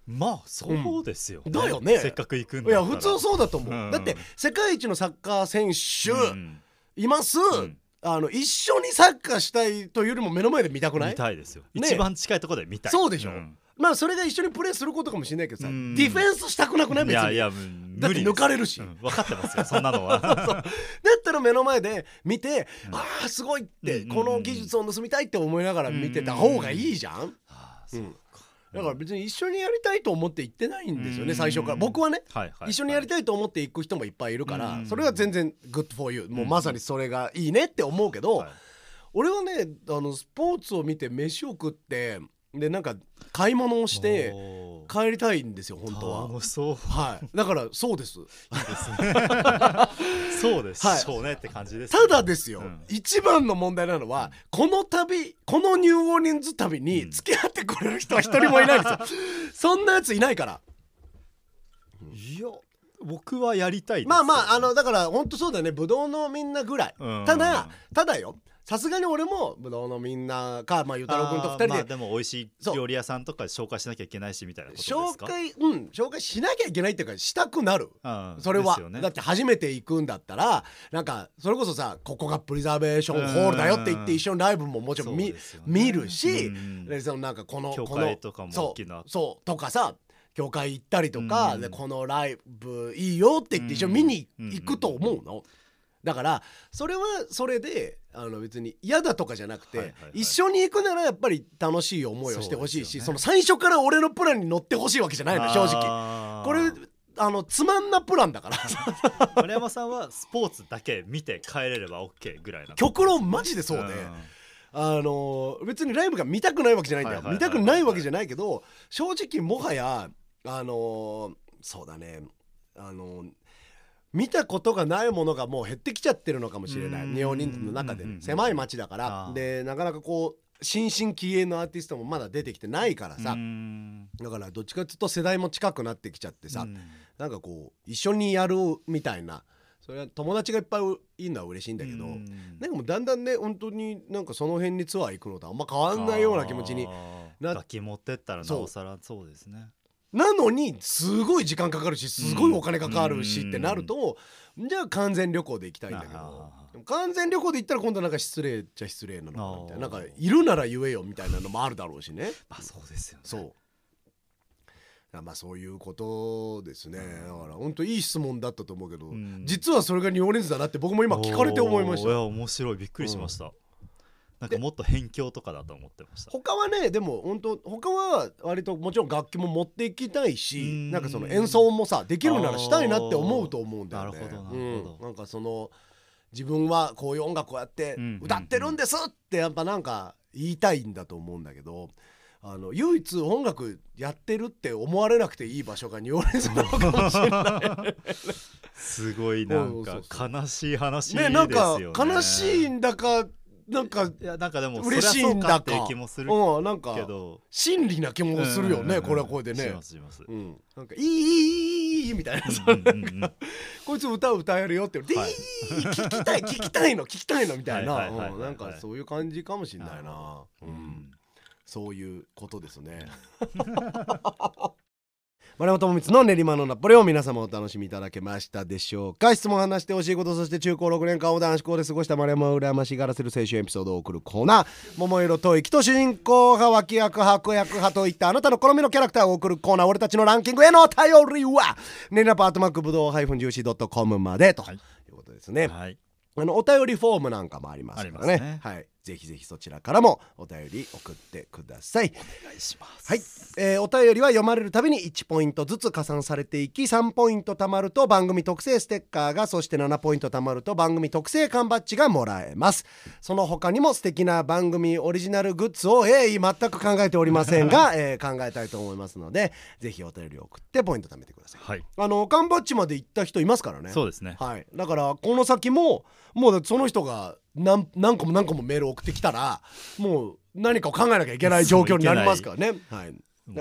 Speaker 2: まあそうですよ、
Speaker 1: うん。だよね。
Speaker 2: せっかく行くん
Speaker 1: い
Speaker 2: だったら。
Speaker 1: や普通そうだと思う、
Speaker 2: うん。
Speaker 1: だって世界一のサッカー選手
Speaker 2: うん。
Speaker 1: います、
Speaker 2: ん。
Speaker 1: あの一緒にサッカーしたいというよりも目の前で見たくない？
Speaker 2: 見たいですよ、
Speaker 1: ね
Speaker 2: 一番近いところで見たい。
Speaker 1: そうでしょ。
Speaker 2: ん。
Speaker 1: まあそれが一緒にプレーすることかもしれないけどさ、
Speaker 2: うん。
Speaker 1: ディフェンスしたくなくない？別に
Speaker 2: いやいや無理です。
Speaker 1: 抜かれるし。
Speaker 2: うん。分かってますよそんなのは。
Speaker 1: だったら目の前で見て、
Speaker 2: うん。
Speaker 1: ああすごいって、
Speaker 2: うん
Speaker 1: この技術を盗みたいって思いながら見てた方がいいじゃん、
Speaker 2: ああそう
Speaker 1: う。んだから別に一緒にやりたいと思って行ってないんですよね、
Speaker 2: うん。
Speaker 1: 最初から。僕はね、
Speaker 2: はいはいはい。
Speaker 1: 一緒にやりたいと思って行く人もいっぱいいるから、
Speaker 2: うん。
Speaker 1: それは全然 good for you もうまさにそれがいいねって思うけど、
Speaker 2: はい。
Speaker 1: 俺はねあのスポーツを見て飯を食ってでなんか買い物をして帰りたいんですよ本当は。
Speaker 2: 楽しそう。
Speaker 1: はい、だからそうです。
Speaker 2: そうです。
Speaker 1: はい。
Speaker 2: しょうねって感じです
Speaker 1: ただですよ、
Speaker 2: うん。
Speaker 1: 一番の問題なのはこの旅このニューオーリンズ旅に
Speaker 2: うん。
Speaker 1: 付き合ってくれる人は一人もいないんですよ。そんなやついないから。
Speaker 2: いや僕はやりたい
Speaker 1: まあまああのだから本当そうだよね。ブドウのみんなぐらい。
Speaker 2: うん。
Speaker 1: ただただよさすがに俺もブドウのみんなかまあゆうたろうくんと二人で
Speaker 2: まあでも美味しい
Speaker 1: そう
Speaker 2: 料理屋さんとか紹介しなきゃいけないしみたいなことですか？
Speaker 1: 紹介うん紹介しなきゃいけないっていうかしたくなる。
Speaker 2: うん
Speaker 1: それは、
Speaker 2: ね。
Speaker 1: だって初めて行くんだったらなんかそれこそさここがプリザーベーションホールだよって言って
Speaker 2: うん
Speaker 1: 一緒にライブももちろん見,、
Speaker 2: ね。
Speaker 1: 見るし、そのなんかこの
Speaker 2: 教会とかも大きな。
Speaker 1: そうそうとかさ教会行ったりとか、
Speaker 2: うん。
Speaker 1: でこのライブいいよって言って一緒に見に行くと思うの、だからそれはそれであの別に嫌だとかじゃなくて、
Speaker 2: はいはいはい。
Speaker 1: 一緒に行くならやっぱり楽しい思いをしてほしいしそ,、
Speaker 2: ね。
Speaker 1: の最初から俺のプランに乗ってほしいわけじゃないの正直。
Speaker 2: 直
Speaker 1: これあのつまんなプランだから。
Speaker 2: 丸山さんはスポーツだけ見て帰れれば OK ぐらいな。
Speaker 1: 極論マジでそうで、あの別にライブが見たくないわけじゃないんだよ、見たくないわけじゃないけど正直もはやあのそうだね。あの見たことがないものがもう減ってきちゃってるのかもしれない。
Speaker 2: うん。
Speaker 1: 日本人の中で。狭い街だから。でなかなかこう新進気鋭のアーティストもまだ出てきてないからさ。
Speaker 2: うん。
Speaker 1: だからどっちかっていうと世代も近くなってきちゃってさ。
Speaker 2: うん。
Speaker 1: なんかこう一緒にやるみたいな。それは友達がいっぱいいるのは嬉しいんだけど。
Speaker 2: うん。
Speaker 1: なんかもうだんだんね本当になんかその辺にツアー行くのとあんま変わんないような気持ちに
Speaker 2: あー。
Speaker 1: な
Speaker 2: 楽器持ってったらなおさらそうですね
Speaker 1: なのにすごい時間かかるしすごいお金かかるし
Speaker 2: うん
Speaker 1: ってなるとじゃあ完全旅行で行きたいんだけど。完全旅行で行ったら今度なんか失礼っちゃ失礼なのかなみたいななんかいるなら言えよみたいなのもあるだろうしね。
Speaker 2: まあそうですよね。
Speaker 1: そう。まあそういうことですね。だから本当いい質問だったと思うけど
Speaker 2: ん。
Speaker 1: 実はそれがニューオーリンズだなって僕も今聞かれて思いました。
Speaker 2: いや面白い。びっくりしました、なんかもっと辺境とかだと思ってました
Speaker 1: 他はねでも本当他は割ともちろん楽器も持っていきたいし
Speaker 2: うん
Speaker 1: なんかその演奏もさできるならしたいなって思うと思うんだよね。
Speaker 2: なるほどなるほど
Speaker 1: うんなんかその自分はこういう音楽をやって
Speaker 2: うん
Speaker 1: 歌ってるんですってやっぱなんか言いたいんだと思うんだけど。あの唯一音楽やってるって思われなくていい場所がニューオーリンズなのかもしれない。
Speaker 2: すごいなんか悲しい話です
Speaker 1: ね
Speaker 2: よね
Speaker 1: なんか悲しいんだかなんか
Speaker 2: いやなんかでも
Speaker 1: 嬉しいんだ
Speaker 2: ってう気もするけど、
Speaker 1: うん、なんか真理な気もするよね、これはこれでね。
Speaker 2: しますします、
Speaker 1: うん、なんかいいいいいいみたいな,、
Speaker 2: うんうんうん、
Speaker 1: こいつ歌歌えるよって言わ、
Speaker 2: い、
Speaker 1: 聞きたい聞きたいの聞きたいのみたいな、なんかそういう感じかもしれないな、う
Speaker 2: ん、
Speaker 1: そういうことですね。丸山智光の練馬のナポレを皆様お楽しみいただけましたでしょうか。質問話してほしいことそして中高6年間を男子校で過ごした丸山を羨ましがらせる青春エピソードを送るコーナー。桃色吐息と主人公派脇役派悪役派といったあなたの好みのキャラクターを送るコーナー。俺たちのランキングへのお便りはネラパートマックブドウ -juicy.com までと
Speaker 2: はい
Speaker 1: いうことですね、
Speaker 2: はい。
Speaker 1: あのお便りフォームなんかもありますからね。
Speaker 2: ありますね。
Speaker 1: はい、ぜひぜひそちらからもお便り送ってください。
Speaker 2: お願いします。
Speaker 1: はい、えーお便りは読まれるたびに1ポイントずつ加算されていき3ポイント貯まると番組特製ステッカーがそして7ポイント貯まると番組特製缶バッジがもらえます。その他にも素敵な番組オリジナルグッズを、えー全く考えておりませんが、えー考えたいと思いますのでぜひお便りを送ってポイント貯めてください。
Speaker 2: はい。
Speaker 1: あの缶バッジまで行った人いますからね。
Speaker 2: そうですね。
Speaker 1: はい、だからこの先ももうその人が何何個も何個もメール送ってきたらもう何かを考えなきゃいけない状況になりますからね。はい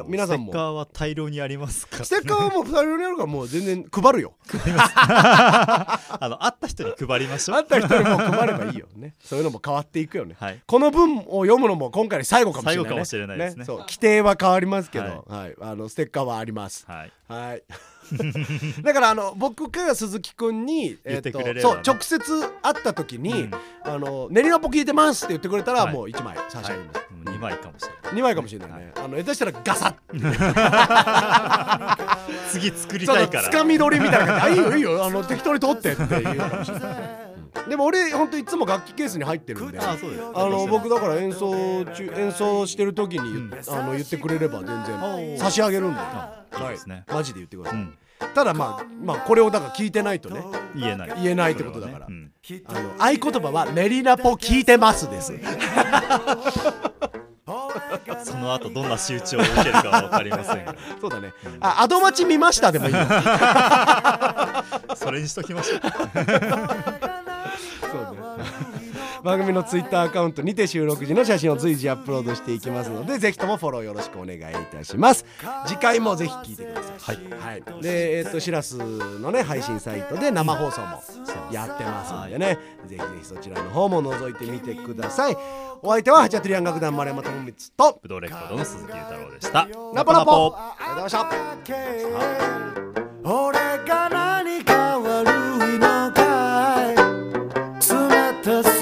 Speaker 1: 皆さんも
Speaker 2: ステッカーは大量にありますから、ね、
Speaker 1: ステッカーはもう2人にあるからもう全然配るよ。
Speaker 2: あの会った人に配りましょう
Speaker 1: あった人にも配ればいいよね。そういうのも変わっていくよね。
Speaker 2: はい
Speaker 1: この文を読むのも今回で最後かもしれない、ね。
Speaker 2: 最後かもしれないですね
Speaker 1: そう規定は変わりますけど、はい、あのステッカーはあります。
Speaker 2: はい
Speaker 1: はい。だからあの僕か鈴木くんに、
Speaker 2: 言ってくれればね。
Speaker 1: そう直接会った時に、
Speaker 2: うん。
Speaker 1: あの練りラポ聞いてますって言ってくれたら、
Speaker 2: はい。
Speaker 1: もう1枚差し上げます。
Speaker 2: 2枚かもしれない。
Speaker 1: 2枚かもしれないね、あの下手したらガサッ。
Speaker 2: 次作りたいから。
Speaker 1: つかみ取りみたいな感じ。いいよいいよ。あの適当に取ってって言うかもしれない、うんでも俺ほんといつも楽器ケースに入ってるんで
Speaker 2: あ
Speaker 1: の僕だから演奏中演奏してる時に言,、
Speaker 2: うん。
Speaker 1: あの言ってくれれば全然
Speaker 2: ー。
Speaker 1: 差し上げるんで、
Speaker 2: そうですね。
Speaker 1: マジで言ってください、
Speaker 2: うん。
Speaker 1: ただまあまあこれをだから聞いてないとね
Speaker 2: 言えない。
Speaker 1: 言えないってことだから。
Speaker 2: それはね
Speaker 1: あの合言葉は「練りラポ聞いてます」です。
Speaker 2: う んその後どんな集中を受けるかは分かりませんが。
Speaker 1: そうだね。あアドマチ見ましたでもいいよ。
Speaker 2: それにしときましょう
Speaker 1: そうね番組のツイッターアカウントにて収録時の写真を随時アップロードしていきますのでぜひともフォローよろしくお願いいたします。次回もぜひ聞いてください。はい、でえっ、としらすのね配信サイトで生放送もやってますんでね、ぜひぜひそちらの方も覗いてみてください。お相手はハチャトリアン楽団丸山智光と
Speaker 2: ブドウレコードの鈴木裕太郎でした。
Speaker 1: ナポナポ。ありがとうございました。
Speaker 3: 俺が何 Cause